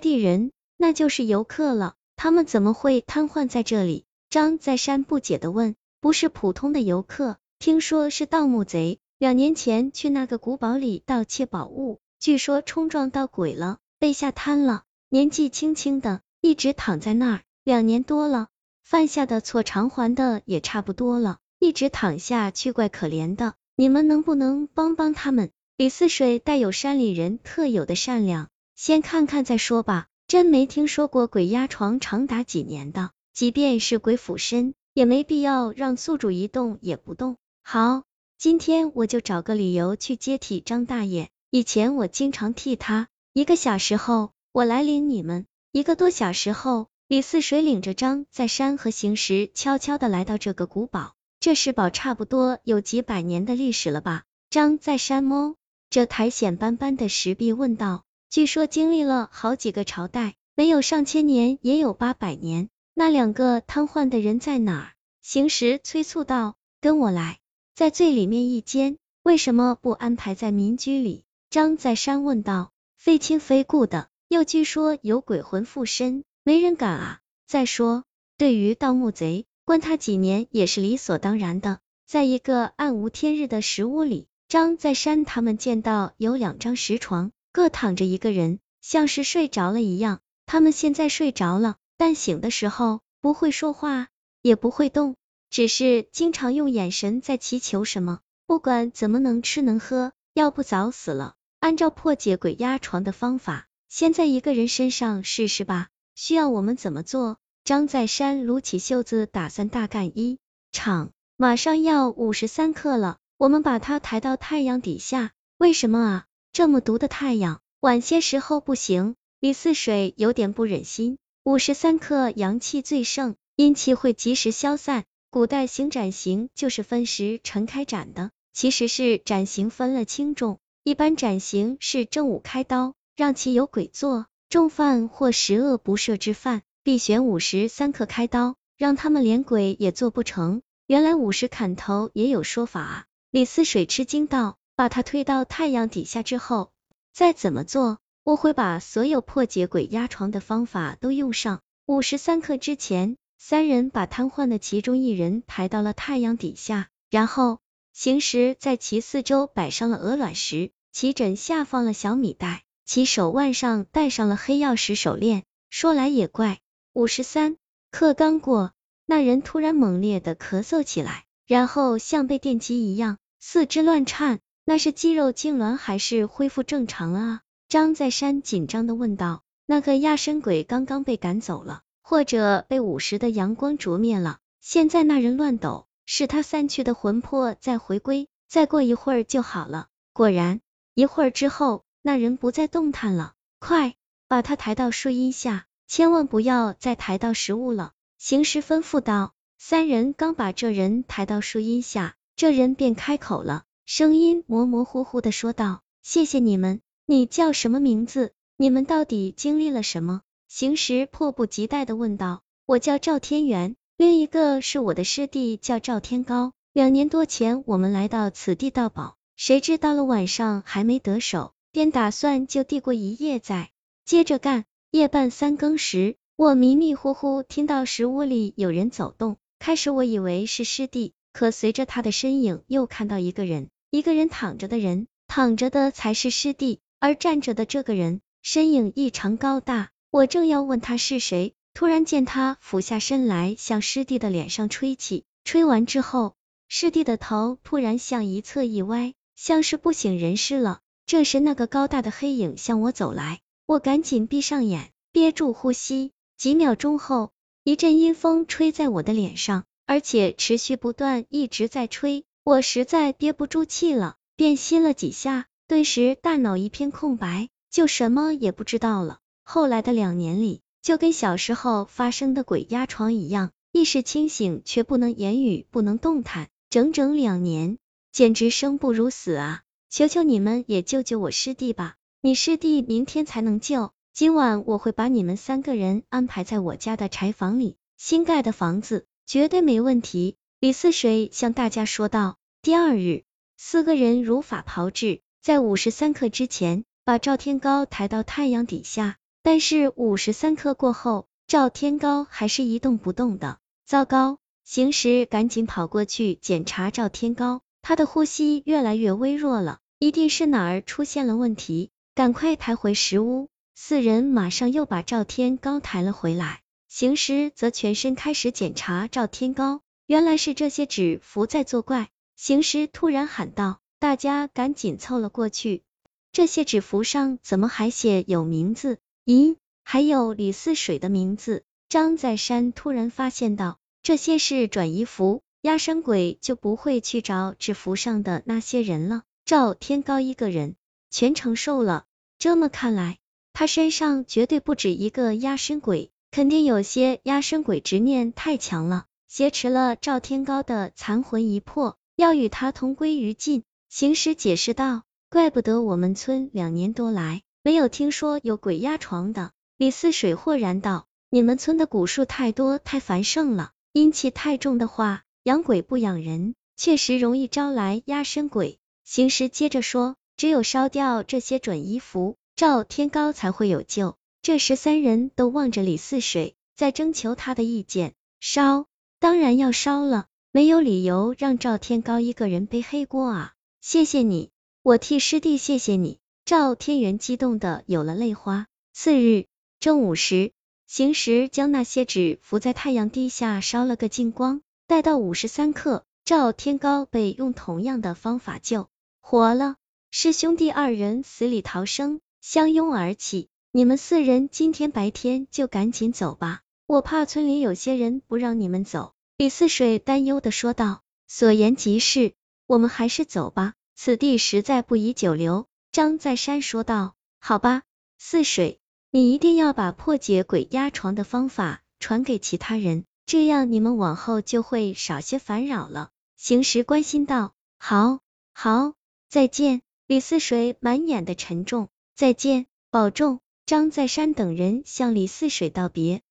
地人，那就是游客了。他们怎么会瘫痪在这里？张在山不解的问。不是普通的游客，听说是盗墓贼。两年前去那个古堡里盗窃宝物，据说冲撞到鬼了，被吓瘫了。年纪轻轻的，一直躺在那儿，两年多了，犯下的错偿还的也差不多了，一直躺下去怪可怜的。你们能不能帮帮他们？李四水带有山里人特有的善良，先看看再说吧。真没听说过鬼压床长达几年的，即便是鬼附身。也没必要让宿主一动也不动。好，今天我就找个理由去接替张大爷。以前我经常替他。一个小时后，我来领你们。一个多小时后，李四水领着张在山和行时，悄悄的来到这个古堡。这石堡差不多有几百年的历史了吧？张在山摸这苔藓斑斑的石壁，问道。据说经历了好几个朝代，没有上千年，也有八百年。那两个瘫痪的人在哪儿？行时催促道：“跟我来，在最里面一间，为什么不安排在民居里？”张在山问道：“非亲非故的，又据说有鬼魂附身，没人敢啊。再说，对于盗墓贼，关他几年也是理所当然的。”在一个暗无天日的石屋里，张在山他们见到有两张石床，各躺着一个人，像是睡着了一样。他们现在睡着了。但醒的时候不会说话，也不会动，只是经常用眼神在祈求什么。不管怎么能吃能喝，要不早死了。按照破解鬼压床的方法，先在一个人身上试试吧。需要我们怎么做？张在山撸起袖子，打算大干一场。马上要五十三克了，我们把它抬到太阳底下。为什么啊？这么毒的太阳，晚些时候不行。李四水有点不忍心。五十三克阳气最盛，阴气会及时消散。古代行斩刑就是分时辰开斩的，其实是斩刑分了轻重。一般斩刑是正午开刀，让其有鬼做；重犯或十恶不赦之犯，必选午时三刻开刀，让他们连鬼也做不成。原来午时砍头也有说法啊！李四水吃惊道：“把他推到太阳底下之后，再怎么做？”我会把所有破解鬼压床的方法都用上。五十三刻之前，三人把瘫痪的其中一人抬到了太阳底下，然后行时在其四周摆上了鹅卵石，其枕下放了小米袋，其手腕上戴上了黑曜石手链。说来也怪，五十三刻刚过，那人突然猛烈的咳嗽起来，然后像被电击一样，四肢乱颤。那是肌肉痉挛还是恢复正常了啊？张在山紧张的问道：“那个压身鬼刚刚被赶走了，或者被午时的阳光灼灭了？现在那人乱抖，是他散去的魂魄在回归，再过一会儿就好了。”果然，一会儿之后，那人不再动弹了。快把他抬到树荫下，千万不要再抬到食物了。行尸吩咐道。三人刚把这人抬到树荫下，这人便开口了，声音模模糊糊的说道：“谢谢你们。”你叫什么名字？你们到底经历了什么？行时迫不及待的问道。我叫赵天元，另一个是我的师弟，叫赵天高。两年多前，我们来到此地盗宝，谁知到了晚上还没得手，便打算就地过一夜，再接着干。夜半三更时，我迷迷糊糊听到石屋里有人走动，开始我以为是师弟，可随着他的身影，又看到一个人，一个人躺着的人，躺着的才是师弟。而站着的这个人身影异常高大，我正要问他是谁，突然见他俯下身来向师弟的脸上吹气，吹完之后，师弟的头突然向一侧一歪，像是不省人事了。这时那个高大的黑影向我走来，我赶紧闭上眼，憋住呼吸。几秒钟后，一阵阴风吹在我的脸上，而且持续不断，一直在吹。我实在憋不住气了，便吸了几下。顿时大脑一片空白，就什么也不知道了。后来的两年里，就跟小时候发生的鬼压床一样，意识清醒却不能言语，不能动弹，整整两年，简直生不如死啊！求求你们也救救我师弟吧！你师弟明天才能救，今晚我会把你们三个人安排在我家的柴房里，新盖的房子绝对没问题。李四水向大家说道。第二日，四个人如法炮制。在五十三刻之前，把赵天高抬到太阳底下，但是五十三刻过后，赵天高还是一动不动的。糟糕！行时赶紧跑过去检查赵天高，他的呼吸越来越微弱了，一定是哪儿出现了问题，赶快抬回石屋。四人马上又把赵天高抬了回来，行时则全身开始检查赵天高，原来是这些纸符在作怪。行时突然喊道，大家赶紧凑了过去，这些纸符上怎么还写有名字？咦，还有李四水的名字。张在山突然发现道。这些是转移符，压山鬼就不会去找纸符上的那些人了。赵天高一个人全承受了，这么看来，他身上绝对不止一个压身鬼，肯定有些压身鬼执念太强了，挟持了赵天高的残魂一魄，要与他同归于尽。行尸解释道：“怪不得我们村两年多来没有听说有鬼压床的。”李四水豁然道：“你们村的蛊术太多，太繁盛了。”阴气太重的话，养鬼不养人，确实容易招来压身鬼。行尸接着说，只有烧掉这些准衣符，赵天高才会有救。这时三人都望着李四水，在征求他的意见。烧，当然要烧了，没有理由让赵天高一个人背黑锅啊！谢谢你，我替师弟谢谢你。赵天元激动的有了泪花。次日正午时。行时将那些纸浮在太阳底下烧了个精光，待到五时三刻，赵天高被用同样的方法救活了。师兄弟二人死里逃生，相拥而泣。你们四人今天白天就赶紧走吧，我怕村里有些人不让你们走。李四水担忧的说道。所言极是，我们还是走吧，此地实在不宜久留。张在山说道。好吧，四水。你一定要把破解鬼压床的方法传给其他人，这样你们往后就会少些烦扰了。行时关心道：“好，好，再见。”李四水满眼的沉重，再见，保重。张在山等人向李四水道别。